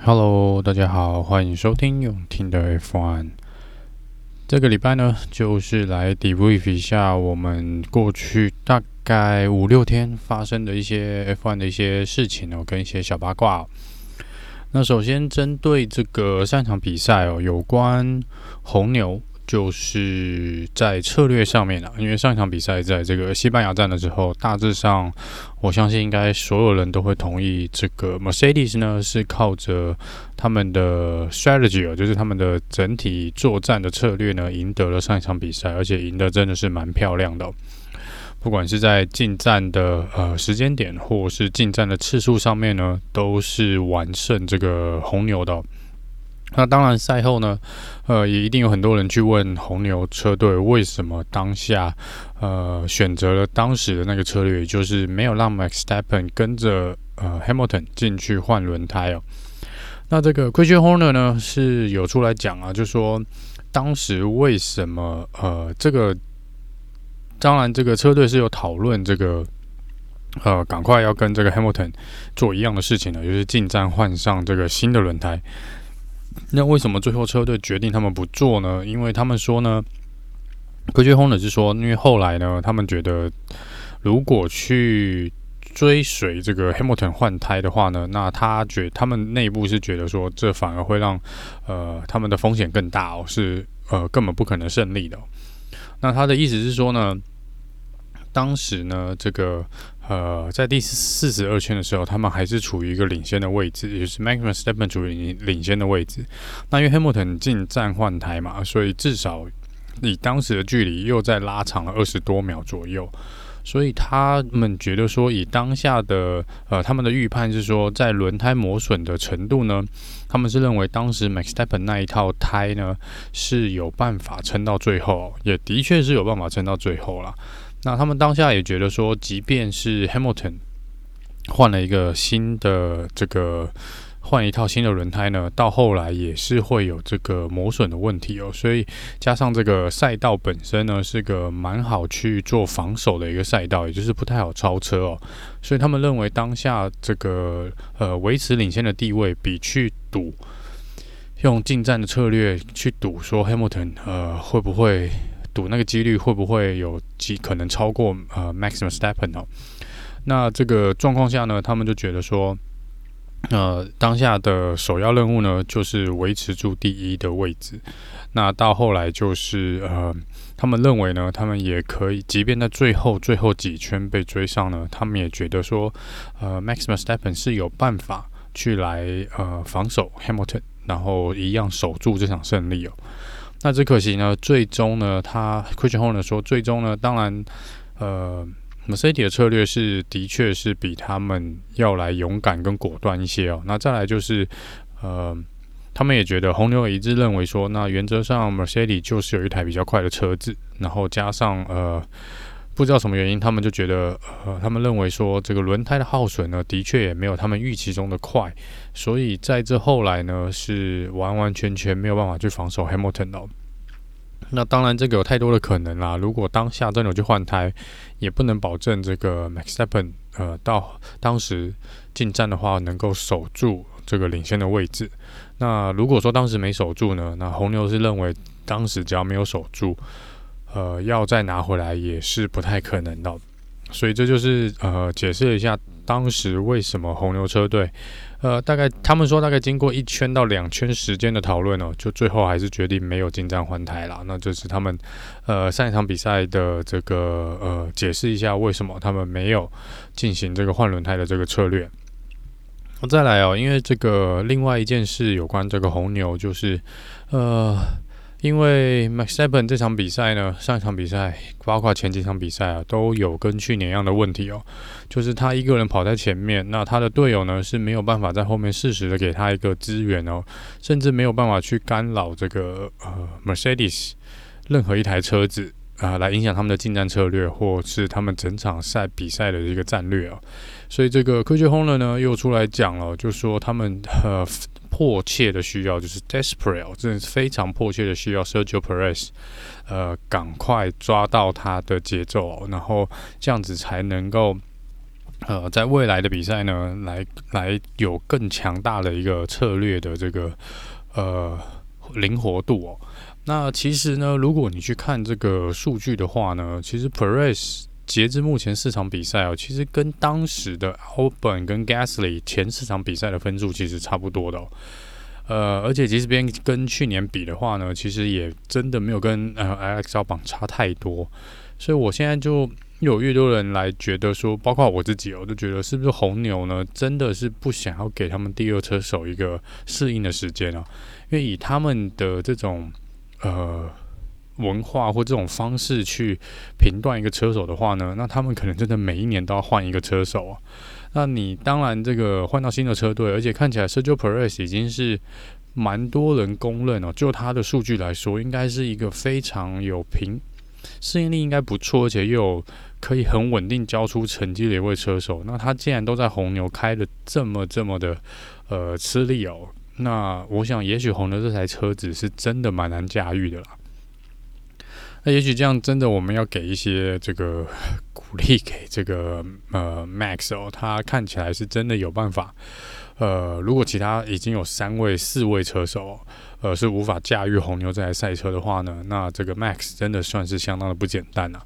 Hello，大家好，欢迎收听用听的 F1。这个礼拜呢，就是来 debrief 一下我们过去大概五六天发生的一些 F1 的一些事情哦，跟一些小八卦。那首先针对这个上场比赛哦，有关红牛。就是在策略上面啊，因为上一场比赛在这个西班牙站的时候，大致上我相信应该所有人都会同意，这个 Mercedes 呢是靠着他们的 strategy 哦，就是他们的整体作战的策略呢，赢得了上一场比赛，而且赢得真的是蛮漂亮的。不管是在进站的呃时间点，或是进站的次数上面呢，都是完胜这个红牛的。那当然，赛后呢，呃，也一定有很多人去问红牛车队为什么当下，呃，选择了当时的那个策略，就是没有让 Max s t e p p e n 跟着呃 Hamilton 进去换轮胎哦。那这个 Christian Horner 呢是有出来讲啊，就说当时为什么呃这个，当然这个车队是有讨论这个，呃，赶快要跟这个 Hamilton 做一样的事情呢，就是进站换上这个新的轮胎。那为什么最后车队决定他们不做呢？因为他们说呢，科学轰的是说，因为后来呢，他们觉得如果去追随这个 Hamilton 换胎的话呢，那他觉他们内部是觉得说，这反而会让呃他们的风险更大哦，是呃根本不可能胜利的。那他的意思是说呢，当时呢这个。呃，在第四十二圈的时候，他们还是处于一个领先的位置，也就是 Max Verstappen 处于领先的位置。那因为 Hamilton 进站换胎嘛，所以至少以当时的距离又再拉长了二十多秒左右。所以他们觉得说，以当下的呃，他们的预判是说，在轮胎磨损的程度呢，他们是认为当时 Max s t e p p e n 那一套胎呢是有办法撑到最后，也的确是有办法撑到最后了。那他们当下也觉得说，即便是 Hamilton 换了一个新的这个换一套新的轮胎呢，到后来也是会有这个磨损的问题哦。所以加上这个赛道本身呢，是个蛮好去做防守的一个赛道，也就是不太好超车哦。所以他们认为当下这个呃维持领先的地位，比去赌用进战的策略去赌说 Hamilton 呃会不会。赌那个几率会不会有几可能超过呃 Max Verstappen 哦？那这个状况下呢，他们就觉得说，呃，当下的首要任务呢，就是维持住第一的位置。那到后来就是呃，他们认为呢，他们也可以，即便在最后最后几圈被追上呢，他们也觉得说，呃，Max Verstappen 是有办法去来呃防守 Hamilton，然后一样守住这场胜利哦。那只可惜呢，最终呢，他 Christian Horner 说，最终呢，当然，呃，Mercedes 的策略是的确是比他们要来勇敢跟果断一些哦。那再来就是，呃，他们也觉得红牛也一致认为说，那原则上 Mercedes 就是有一台比较快的车子，然后加上呃。不知道什么原因，他们就觉得，呃，他们认为说这个轮胎的耗损呢，的确也没有他们预期中的快，所以在这后来呢，是完完全全没有办法去防守 Hamilton 的。那当然，这个有太多的可能啦。如果当下真的有去换胎，也不能保证这个 Max Verstappen 呃，到当时进站的话，能够守住这个领先的位置。那如果说当时没守住呢，那红牛是认为当时只要没有守住。呃，要再拿回来也是不太可能的，所以这就是呃解释一下当时为什么红牛车队，呃，大概他们说大概经过一圈到两圈时间的讨论哦，就最后还是决定没有进站换胎了。那这是他们呃上一场比赛的这个呃解释一下为什么他们没有进行这个换轮胎的这个策略。那再来哦，因为这个另外一件事有关这个红牛就是呃。因为 Max Verstappen 这场比赛呢，上一场比赛包括前几场比赛啊，都有跟去年一样的问题哦，就是他一个人跑在前面，那他的队友呢是没有办法在后面适时的给他一个支援哦，甚至没有办法去干扰这个呃 Mercedes 任何一台车子啊，来影响他们的进站策略，或是他们整场赛比赛的一个战略哦。所以这个科学轰了呢又出来讲了，就说他们呃。迫切的需要就是 desperate，真的是非常迫切的需要 Sergio Perez，呃，赶快抓到他的节奏，然后这样子才能够呃，在未来的比赛呢，来来有更强大的一个策略的这个呃灵活度哦。那其实呢，如果你去看这个数据的话呢，其实 Perez 截至目前四场比赛哦，其实跟当时的 Albon 跟 Gasly 前四场比赛的分数其实差不多的。呃，而且其实边跟去年比的话呢，其实也真的没有跟呃 lxl 榜差太多。所以我现在就。有越多人来觉得说，包括我自己，我都觉得是不是红牛呢？真的是不想要给他们第二车手一个适应的时间啊？因为以他们的这种呃文化或这种方式去评断一个车手的话呢，那他们可能真的每一年都要换一个车手啊。那你当然这个换到新的车队，而且看起来 Sergio Perez 已经是蛮多人公认哦，就他的数据来说，应该是一个非常有评适应力应该不错，而且又有。可以很稳定交出成绩的一位车手，那他既然都在红牛开的这么这么的呃吃力哦，那我想也许红牛这台车子是真的蛮难驾驭的啦。那也许这样真的我们要给一些这个 鼓励给这个呃 Max 哦，他看起来是真的有办法。呃，如果其他已经有三位四位车手呃是无法驾驭红牛这台赛车的话呢，那这个 Max 真的算是相当的不简单了。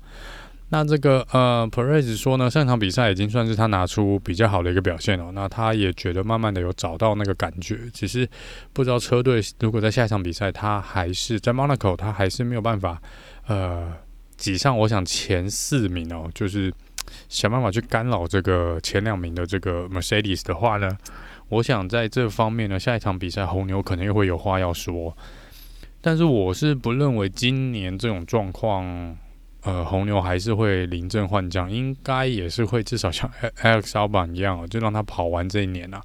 那这个呃，Perez 说呢，上场比赛已经算是他拿出比较好的一个表现了。那他也觉得慢慢的有找到那个感觉，只是不知道车队如果在下一场比赛，他还是在 Monaco，他还是没有办法呃挤上我想前四名哦，就是想办法去干扰这个前两名的这个 Mercedes 的话呢，我想在这方面呢，下一场比赛红牛可能又会有话要说。但是我是不认为今年这种状况。呃，红牛还是会临阵换将，应该也是会至少像 Alex Albon 一样，就让他跑完这一年啊。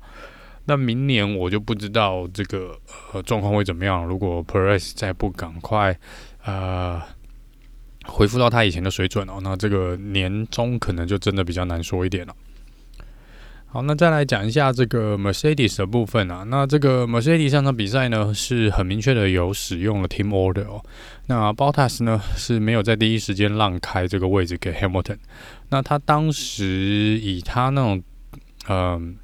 那明年我就不知道这个呃状况会怎么样。如果 Perez 再不赶快呃恢复到他以前的水准哦，那这个年终可能就真的比较难说一点了。好，那再来讲一下这个 Mercedes 的部分啊。那这个 Mercedes 上场比赛呢，是很明确的有使用了 Team Order 哦。那 Bottas 呢是没有在第一时间让开这个位置给 Hamilton。那他当时以他那种，嗯、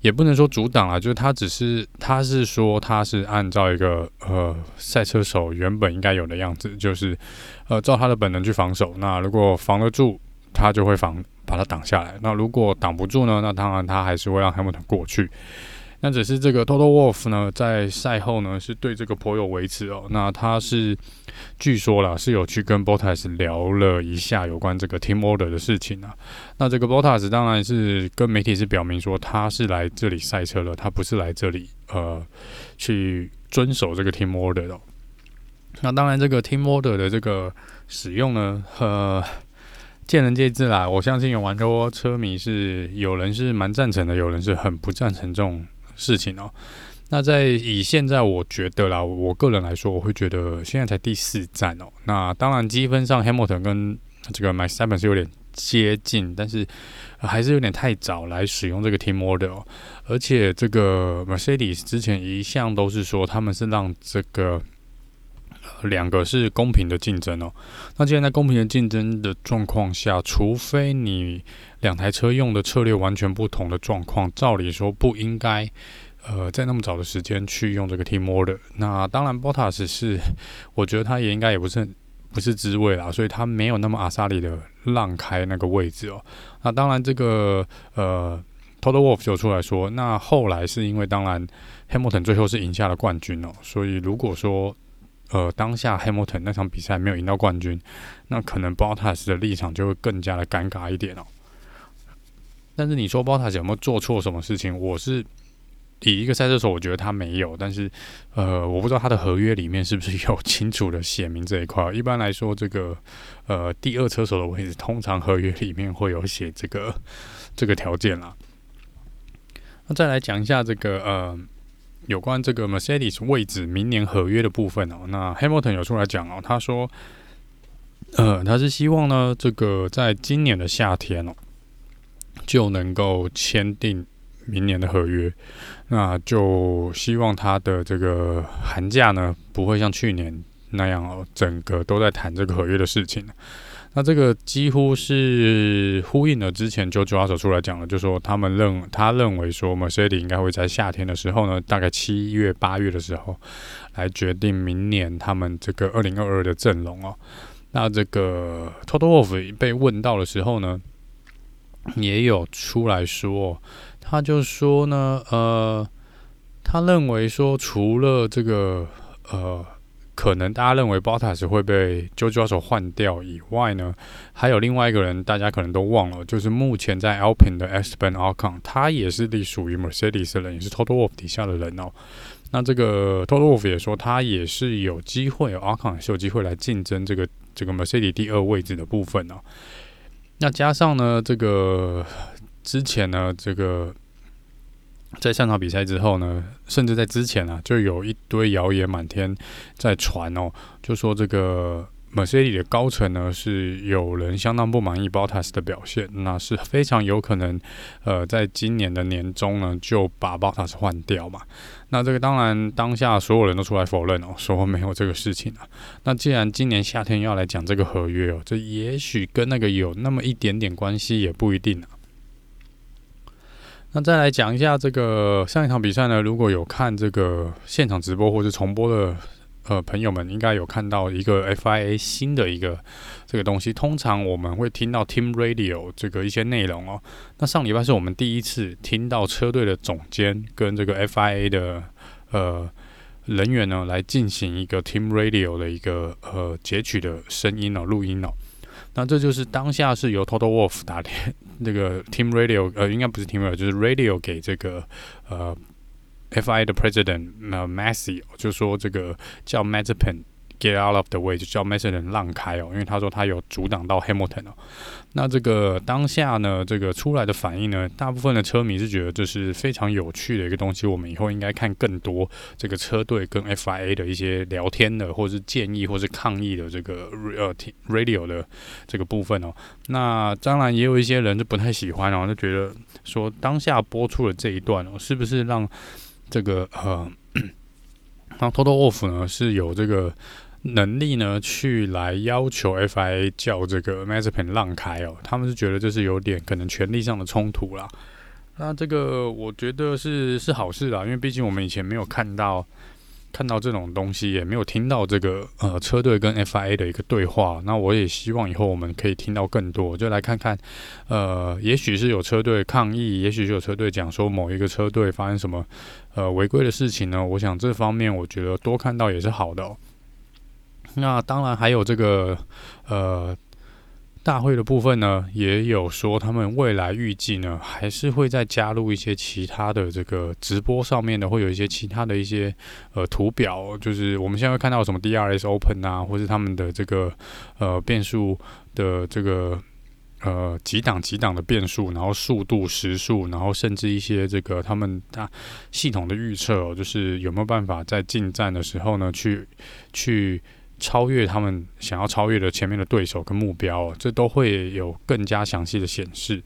也不能说阻挡啊，就是他只是他是说他是按照一个呃赛车手原本应该有的样子，就是呃照他的本能去防守。那如果防得住，他就会防。把它挡下来。那如果挡不住呢？那当然他还是会让 Hamilton 过去。那只是这个 Toto Wolf 呢，在赛后呢是对这个颇有微词哦。那他是据说啦，是有去跟 Bottas 聊了一下有关这个 Team Order 的事情啊。那这个 Bottas 当然是跟媒体是表明说，他是来这里赛车了，他不是来这里呃去遵守这个 Team Order 的。那当然，这个 Team Order 的这个使用呢，呃。见仁见智啦，我相信有蛮多车迷是有人是蛮赞成的，有人是很不赞成这种事情哦。那在以现在我觉得啦，我个人来说，我会觉得现在才第四站哦。那当然积分上，Hamilton 跟这个 Max Verstappen 是有点接近，但是还是有点太早来使用这个 Team Order 哦。而且这个 Mercedes 之前一向都是说他们是让这个。两个是公平的竞争哦。那既然在公平的竞争的状况下，除非你两台车用的策略完全不同的状况，照理说不应该呃在那么早的时间去用这个 Team Order。那当然，Bottas 是我觉得他也应该也不是不是滋味啦，所以他没有那么阿萨里的让开那个位置哦。那当然，这个呃 Toto Wolff 就出来说，那后来是因为当然 Hamilton 最后是赢下了冠军哦，所以如果说呃，当下 Hamilton 那场比赛没有赢到冠军，那可能 Bottas 的立场就会更加的尴尬一点哦。但是你说 Bottas 有没有做错什么事情？我是以一个赛车手，我觉得他没有。但是，呃，我不知道他的合约里面是不是有清楚的写明这一块。一般来说，这个呃第二车手的位置，通常合约里面会有写这个这个条件啦。那再来讲一下这个呃。有关这个 Mercedes 位置明年合约的部分哦，那 Hamilton 有出来讲哦，他说，呃，他是希望呢，这个在今年的夏天哦，就能够签订明年的合约，那就希望他的这个寒假呢，不会像去年那样哦，整个都在谈这个合约的事情。那这个几乎是呼应了之前 Jojo 阿手出来讲了，就说他们认他认为说 Mercedes 应该会在夏天的时候呢，大概七月八月的时候来决定明年他们这个二零二二的阵容哦。那这个 Totowolf 被问到的时候呢，也有出来说，他就说呢，呃，他认为说除了这个呃。可能大家认为 Bottas 会被 Jojo 手换掉以外呢，还有另外一个人，大家可能都忘了，就是目前在 Alpine 的 Esteban Ocon，他也是隶属于 Mercedes 的人，也是 Toto Wolff 底下的人哦。那这个 Toto Wolff 也说，他也是有机会，Ocon 是有机会来竞争这个这个 Mercedes 第二位置的部分哦。那加上呢，这个之前呢，这个。在上场比赛之后呢，甚至在之前啊，就有一堆谣言满天在传哦，就说这个 Mercedes 的高层呢是有人相当不满意 botas 的表现，那是非常有可能，呃，在今年的年中呢就把 botas 换掉嘛。那这个当然当下所有人都出来否认哦，说没有这个事情啊。那既然今年夏天要来讲这个合约哦，这也许跟那个有那么一点点关系，也不一定啊。那再来讲一下这个上一场比赛呢，如果有看这个现场直播或者重播的呃朋友们，应该有看到一个 FIA 新的一个这个东西。通常我们会听到 Team Radio 这个一些内容哦。那上礼拜是我们第一次听到车队的总监跟这个 FIA 的呃人员呢来进行一个 Team Radio 的一个呃截取的声音哦，录音哦。那这就是当下是由 Total Wolf 打电那个 Team Radio，呃，应该不是 Team Radio，就是 Radio 给这个呃 FI 的 President 呃 Massy，就说这个叫 Mazepin。Get out of the way，就叫 Mazepin 让开哦，因为他说他有阻挡到 Hamilton 哦。那这个当下呢，这个出来的反应呢，大部分的车迷是觉得这是非常有趣的一个东西。我们以后应该看更多这个车队跟 FIA 的一些聊天的，或是建议，或是抗议的这个呃 Radio 的这个部分哦。那当然也有一些人就不太喜欢哦，就觉得说当下播出的这一段哦，是不是让这个呃，那 Toto Wolff 呢是有这个。能力呢，去来要求 FIA 叫这个 Mazepin 让开哦，他们是觉得这是有点可能权力上的冲突啦。那这个我觉得是是好事啦，因为毕竟我们以前没有看到看到这种东西，也没有听到这个呃车队跟 FIA 的一个对话。那我也希望以后我们可以听到更多，就来看看呃，也许是有车队抗议，也许是有车队讲说某一个车队发生什么呃违规的事情呢？我想这方面我觉得多看到也是好的。那当然还有这个呃大会的部分呢，也有说他们未来预计呢，还是会再加入一些其他的这个直播上面的，会有一些其他的一些呃图表，就是我们现在会看到什么 DRS Open 啊，或是他们的这个呃变速的这个呃几档几档的变速，然后速度时速，然后甚至一些这个他们大系统的预测哦，就是有没有办法在进站的时候呢，去去。超越他们想要超越的前面的对手跟目标，这都会有更加详细的显示。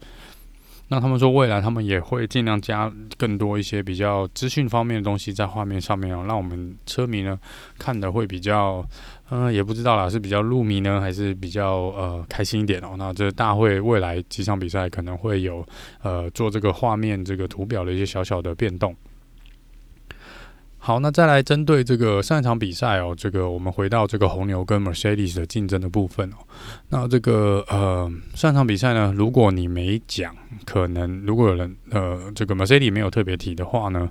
那他们说未来他们也会尽量加更多一些比较资讯方面的东西在画面上面哦，让我们车迷呢看得会比较，嗯、也不知道啦，是比较入迷呢，还是比较呃开心一点哦。那这大会未来几场比赛可能会有呃做这个画面这个图表的一些小小的变动。好，那再来针对这个上一场比赛哦，这个我们回到这个红牛跟 Mercedes 的竞争的部分哦。那这个呃上一场比赛呢，如果你没讲，可能如果有人呃这个 Mercedes 没有特别提的话呢，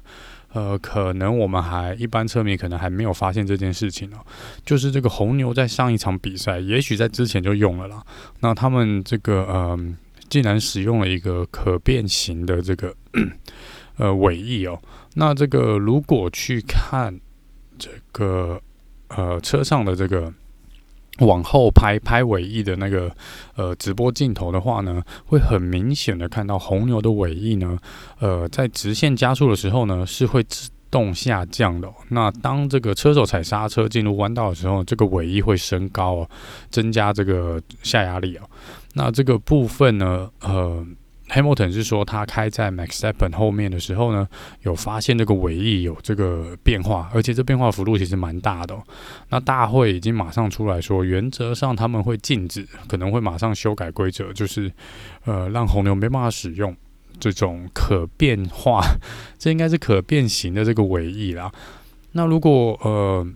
呃，可能我们还一般车迷可能还没有发现这件事情哦。就是这个红牛在上一场比赛，也许在之前就用了啦。那他们这个呃，竟然使用了一个可变形的这个。呃，尾翼哦，那这个如果去看这个呃车上的这个往后拍拍尾翼的那个呃直播镜头的话呢，会很明显的看到红牛的尾翼呢，呃，在直线加速的时候呢是会自动下降的。那当这个车手踩刹车进入弯道的时候，这个尾翼会升高哦，增加这个下压力哦。那这个部分呢，呃。Hamilton 是说他开在 Max Verstappen 后面的时候呢，有发现这个尾翼有这个变化，而且这变化幅度其实蛮大的哦。那大会已经马上出来说，原则上他们会禁止，可能会马上修改规则，就是呃让红牛没办法使用这种可变化，这应该是可变形的这个尾翼啦。那如果呃。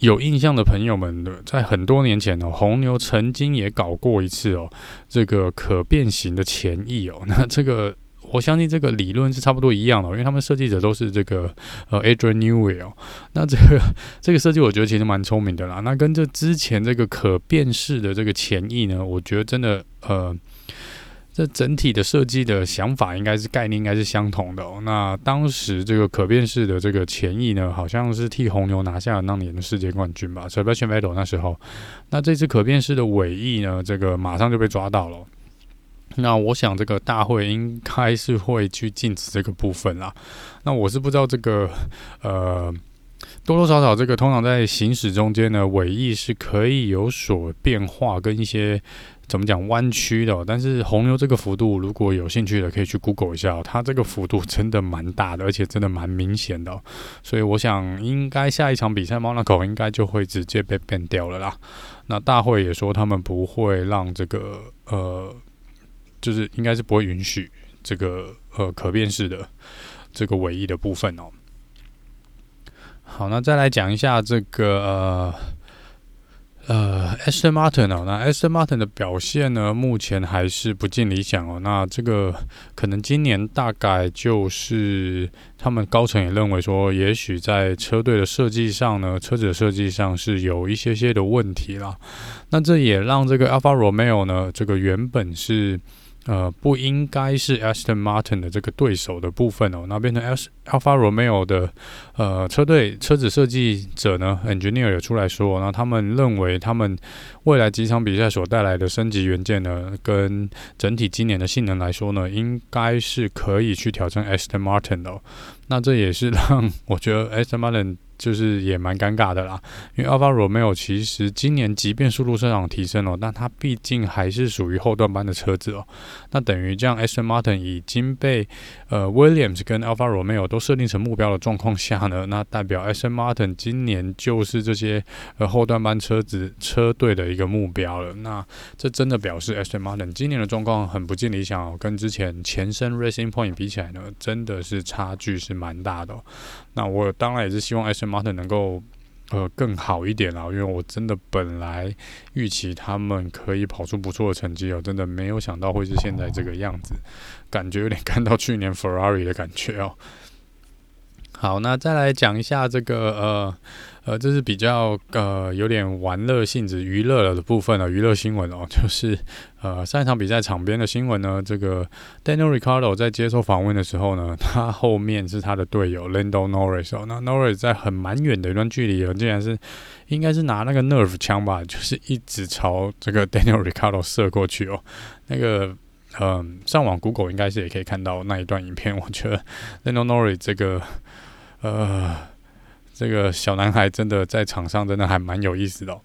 有印象的朋友们的，在很多年前哦，红牛曾经也搞过一次哦，这个可变形的前翼哦。那这个我相信这个理论是差不多一样的，因为他们设计者都是这个呃 Adrian Newell，。那这个 这个设计我觉得其实蛮聪明的啦。那跟这之前这个可变式的这个前翼呢，我觉得真的呃。这整体的设计的想法应该是概念应该是相同的哦。那当时这个可变式的这个前翼呢，好像是替红牛拿下了那年的世界冠军吧，Sebastian Vettel 那时候。那这次可变式的尾翼呢，这个马上就被抓到了。那我想这个大会应该是会去禁止这个部分啦。那我是不知道这个呃。多多少少，这个通常在行驶中间呢，尾翼是可以有所变化跟一些怎么讲弯曲的。但是红牛这个幅度，如果有兴趣的可以去 Google 一下，它这个幅度真的蛮大的，而且真的蛮明显的。所以我想，应该下一场比赛，Monaco 应该就会直接被 ban 掉了啦。那大会也说他们不会让这个呃，就是应该是不会允许这个呃可变式的这个尾翼的部分哦。好，那再来讲一下这个呃呃，Aston Martin 哦，那 Aston Martin 的表现呢，目前还是不尽理想哦。那这个可能今年大概就是他们高层也认为说，也许在车队的设计上呢，车子的设计上是有一些些的问题啦。那这也让这个 Alfa Romeo 呢，这个原本是。呃，不应该是 Aston Martin 的这个对手的部分哦，那变成 Alfa Romeo 的呃车队车子设计者呢，engineer 也出来说，那他们认为他们未来几场比赛所带来的升级元件呢，跟整体今年的性能来说呢，应该是可以去挑战 Aston Martin 的哦。那这也是让 我觉得 Aston Martin。就是也蛮尴尬的啦，因为 Alfa Romeo 其实今年即便速度上涨提升了，但它毕竟还是属于后段班的车子哦。那等于这样，Aston Martin 已经被呃 Williams 跟 Alfa Romeo 都设定成目标的状况下呢，那代表 Aston Martin 今年就是这些呃后段班车子车队的一个目标了。那这真的表示 Aston Martin 今年的状况很不尽理想哦，跟之前前身 Racing Point 比起来呢，真的是差距是蛮大的哦。那我当然也是希望 S. 马特能够呃更好一点啦，因为我真的本来预期他们可以跑出不错的成绩哦，真的没有想到会是现在这个样子，感觉有点看到去年 Ferrari 的感觉哦。好，那再来讲一下这个呃。呃，这是比较呃有点玩乐性质、娱乐的部分的娱乐新闻哦，就是呃上一场比赛场边的新闻呢，这个 Daniel Ricardo 在接受访问的时候呢，他后面是他的队友 Lando Norris 哦，那 Norris 在很蛮远的一段距离，竟然是应该是拿那个 Nerf 枪吧，就是一直朝这个 Daniel Ricardo 射过去哦，那个嗯、上网 Google 应该是也可以看到那一段影片，我觉得 Lando Norris 这个呃。这个小男孩真的在场上真的还蛮有意思的。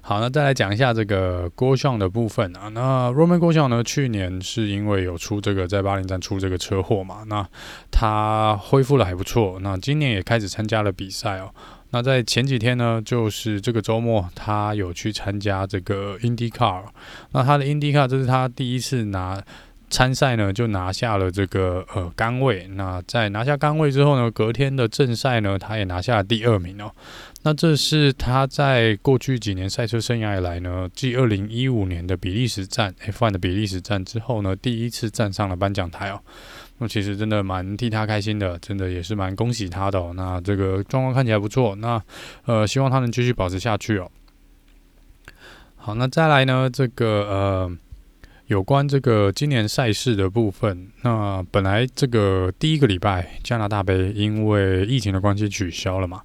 好，那再来讲一下这个郭相的部分啊。那 Romain Grosjean 呢，去年是因为有出这个在巴林站出这个车祸嘛，那他恢复了还不错。那今年也开始参加了比赛哦。那在前几天呢，就是这个周末，他有去参加这个 IndyCar。那他的 IndyCar 这是他第一次拿。参赛呢，就拿下了这个呃杆位。那在拿下杆位之后呢，隔天的正赛呢，他也拿下了第二名哦。那这是他在过去几年赛车生涯以来呢，继二零一五年的比利时站 F1 的比利时站之后呢，第一次站上了颁奖台哦。那其实真的蛮替他开心的，真的也是蛮恭喜他的哦。那这个状况看起来不错，那呃希望他能继续保持下去哦。好，那再来呢，这个呃。有关这个今年赛事的部分，那本来这个第一个礼拜加拿大杯因为疫情的关系取消了嘛，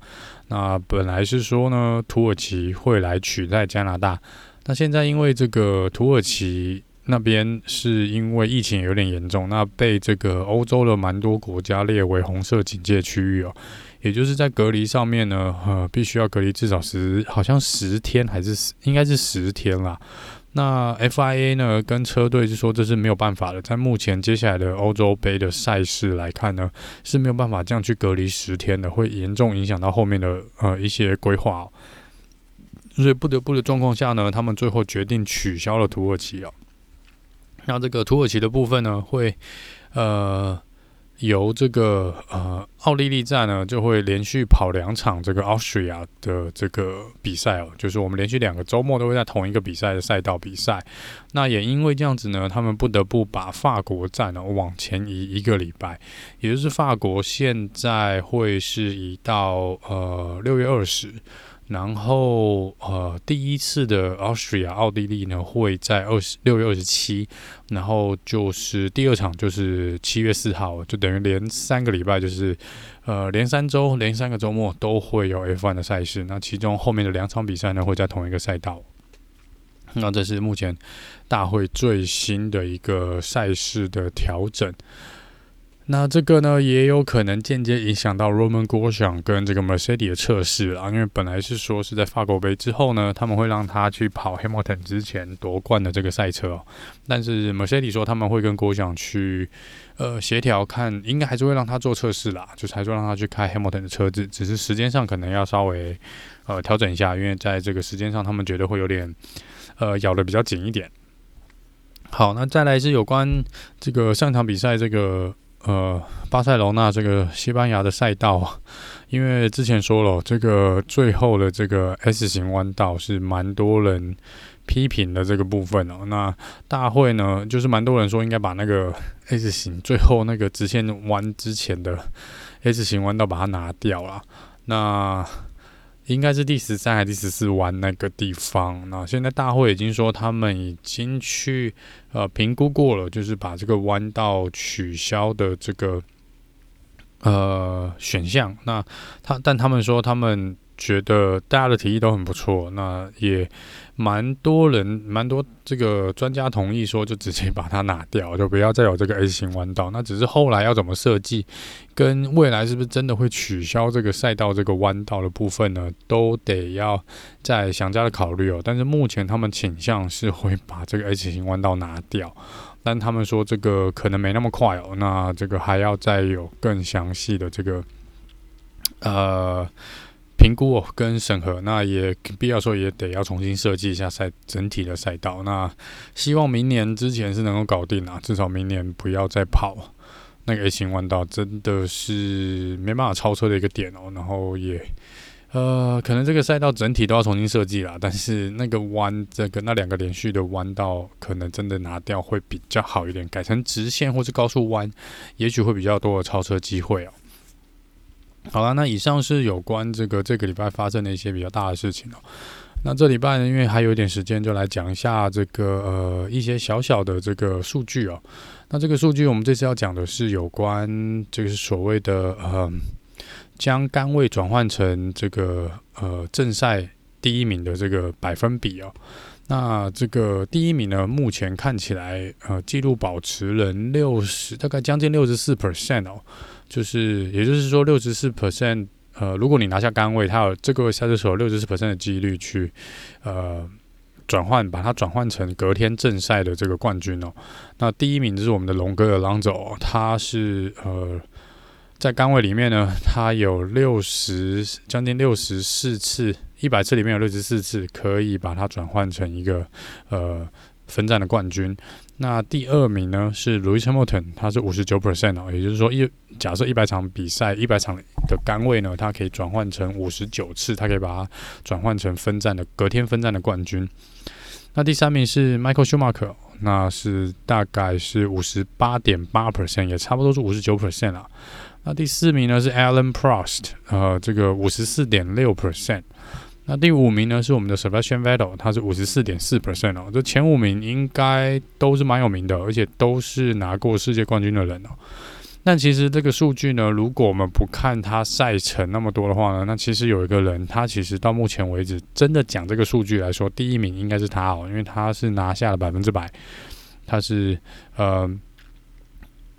那本来是说呢，土耳其会来取代加拿大，那现在因为这个土耳其那边是因为疫情有点严重，那被这个欧洲的蛮多国家列为红色警戒区域哦，也就是在隔离上面呢，呃，必须要隔离至少十，好像十天还是，应该是十天啦。那 FIA 呢跟车队是说这是没有办法的，在目前接下来的欧洲杯的赛事来看呢，是没有办法这样去隔离十天的，会严重影响到后面的呃一些规划哦。所以不得不的状况下呢，他们最后决定取消了土耳其哦。那这个土耳其的部分呢，会呃。由这个呃奥地利站呢，就会连续跑两场这个 Austria 的这个比赛哦，就是我们连续两个周末都会在同一个比赛的赛道比赛。那也因为这样子呢，他们不得不把法国站呢往前移一个礼拜，也就是法国现在会是移到呃六月二十。然后，呃，第一次的 Austria 奥地利呢，会在二十六月二十七，然后就是第二场就是七月四号，就等于连三个礼拜，就是呃连三周，连三个周末都会有 F1 的赛事。那其中后面的两场比赛呢，会在同一个赛道。那这是目前大会最新的一个赛事的调整。那这个呢，也有可能间接影响到 Roman Grosjean 跟这个 Mercedes 的测试啊，因为本来是说是在法国杯之后呢，他们会让他去跑 Hamilton 之前夺冠的这个赛车哦，但是 Mercedes 说他们会跟 Grosjean 去呃协调看，应该还是会让他做测试啦，就是还是让他去开 Hamilton 的车子，只是时间上可能要稍微呃调整一下，因为在这个时间上他们觉得会有点呃咬得比较紧一点。好，那再来是有关这个上场比赛这个。呃，巴塞罗那这个西班牙的赛道，因为之前说了，这个最后的这个 S 型弯道是蛮多人批评的这个部分哦。那大会呢，就是蛮多人说应该把那个 S 型最后那个直线弯之前的 S 型弯道把它拿掉了。那应该是第十三还是第十四弯那个地方？那现在大会已经说他们已经去呃评估过了，就是把这个弯道取消的这个呃选项。那他但他们说他们。觉得大家的提议都很不错，那也蛮多人、蛮多这个专家同意说，就直接把它拿掉，就不要再有这个 S 型弯道。那只是后来要怎么设计，跟未来是不是真的会取消这个赛道这个弯道的部分呢，都得要再详加的考虑哦。但是目前他们倾向是会把这个 S 型弯道拿掉，但他们说这个可能没那么快哦。那这个还要再有更详细的这个呃。评估哦，跟审核，那也必要说也得要重新设计一下赛整体的赛道。那希望明年之前是能够搞定啊，至少明年不要再跑那个 A 型弯道，真的是没办法超车的一个点哦。然后也呃，可能这个赛道整体都要重新设计啦，但是那个弯，这个那两个连续的弯道，可能真的拿掉会比较好一点，改成直线或是高速弯，也许会比较多的超车机会哦。好了，那以上是有关这个这个礼拜发生的一些比较大的事情哦。那这礼拜呢，因为还有一点时间，就来讲一下这个呃一些小小的这个数据哦。那这个数据我们这次要讲的是有关这个是所谓的呃将杆位转换成这个呃正赛第一名的这个百分比哦。那这个第一名呢，目前看起来呃纪录保持人六十大概将近六十四 percent 哦。就是，也就是说，六十四 percent，呃，如果你拿下杆位，它有这个赛车手六十四 percent 的几率去，呃，转换，把它转换成隔天正赛的这个冠军哦。那第一名就是我们的龙哥的朗佐，他是呃，在杆位里面呢，他有六十将近六十四次，一百次里面有六十四次可以把它转换成一个呃分站的冠军。那第二名呢是 Louis Hamilton，他是五十九 percent 哦，也就是说一假设一百场比赛一百场的杆位呢，他可以转换成五十九次，他可以把它转换成分站的隔天分站的冠军。那第三名是 Michael Schumacher，那是大概是五十八点八 percent，也差不多是五十九 percent 啊。那第四名呢是 Alan Prost，呃，这个五十四点六 percent。那第五名呢是我们的 Sebastian Vettel，他是五十四点四 percent 哦。这前五名应该都是蛮有名的，而且都是拿过世界冠军的人哦。但其实这个数据呢，如果我们不看他赛程那么多的话呢，那其实有一个人，他其实到目前为止真的讲这个数据来说，第一名应该是他哦，因为他是拿下了百分之百。他是呃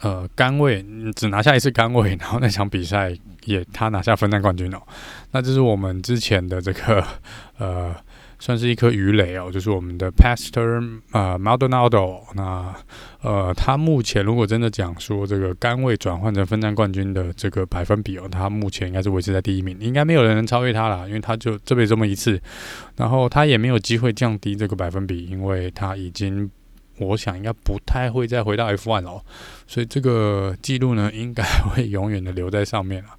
呃杆位只拿下一次杆位，然后那场比赛也他拿下分站冠军哦。那这是我们之前的这个呃。算是一颗鱼雷哦，就是我们的 Pastor 呃 Maldonado。那呃，他目前如果真的讲说这个杆位转换成分站冠军的这个百分比哦，他目前应该是维持在第一名，应该没有人能超越他了，因为他就这辈子这么一次，然后他也没有机会降低这个百分比，因为他已经我想应该不太会再回到 F1 哦，所以这个记录呢，应该会永远的留在上面了。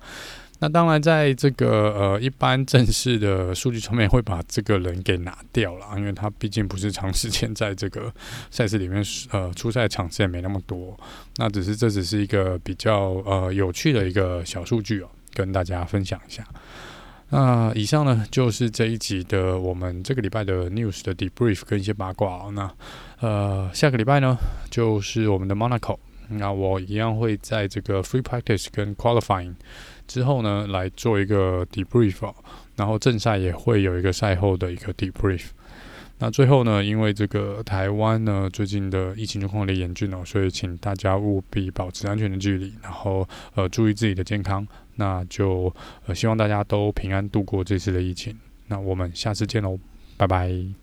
那当然，在这个呃一般正式的数据层面，会把这个人给拿掉了，因为他毕竟不是长时间在这个 赛事里面，呃，出赛场次也没那么多。那只是这只是一个比较呃有趣的一个小数据哦，跟大家分享一下。那以上呢，就是这一集的我们这个礼拜的 news 的 debrief 跟一些八卦哦。那呃，下个礼拜呢，就是我们的 Monaco。那我一样会在这个 free practice 跟 qualifying 之后呢，来做一个 debrief，哦，然后正赛也会有一个赛后的一个 debrief。那最后呢，因为这个台湾呢最近的疫情状况有点严峻哦，所以请大家务必保持安全的距离，然后呃注意自己的健康。那就呃希望大家都平安度过这次的疫情。那我们下次见喽，拜拜。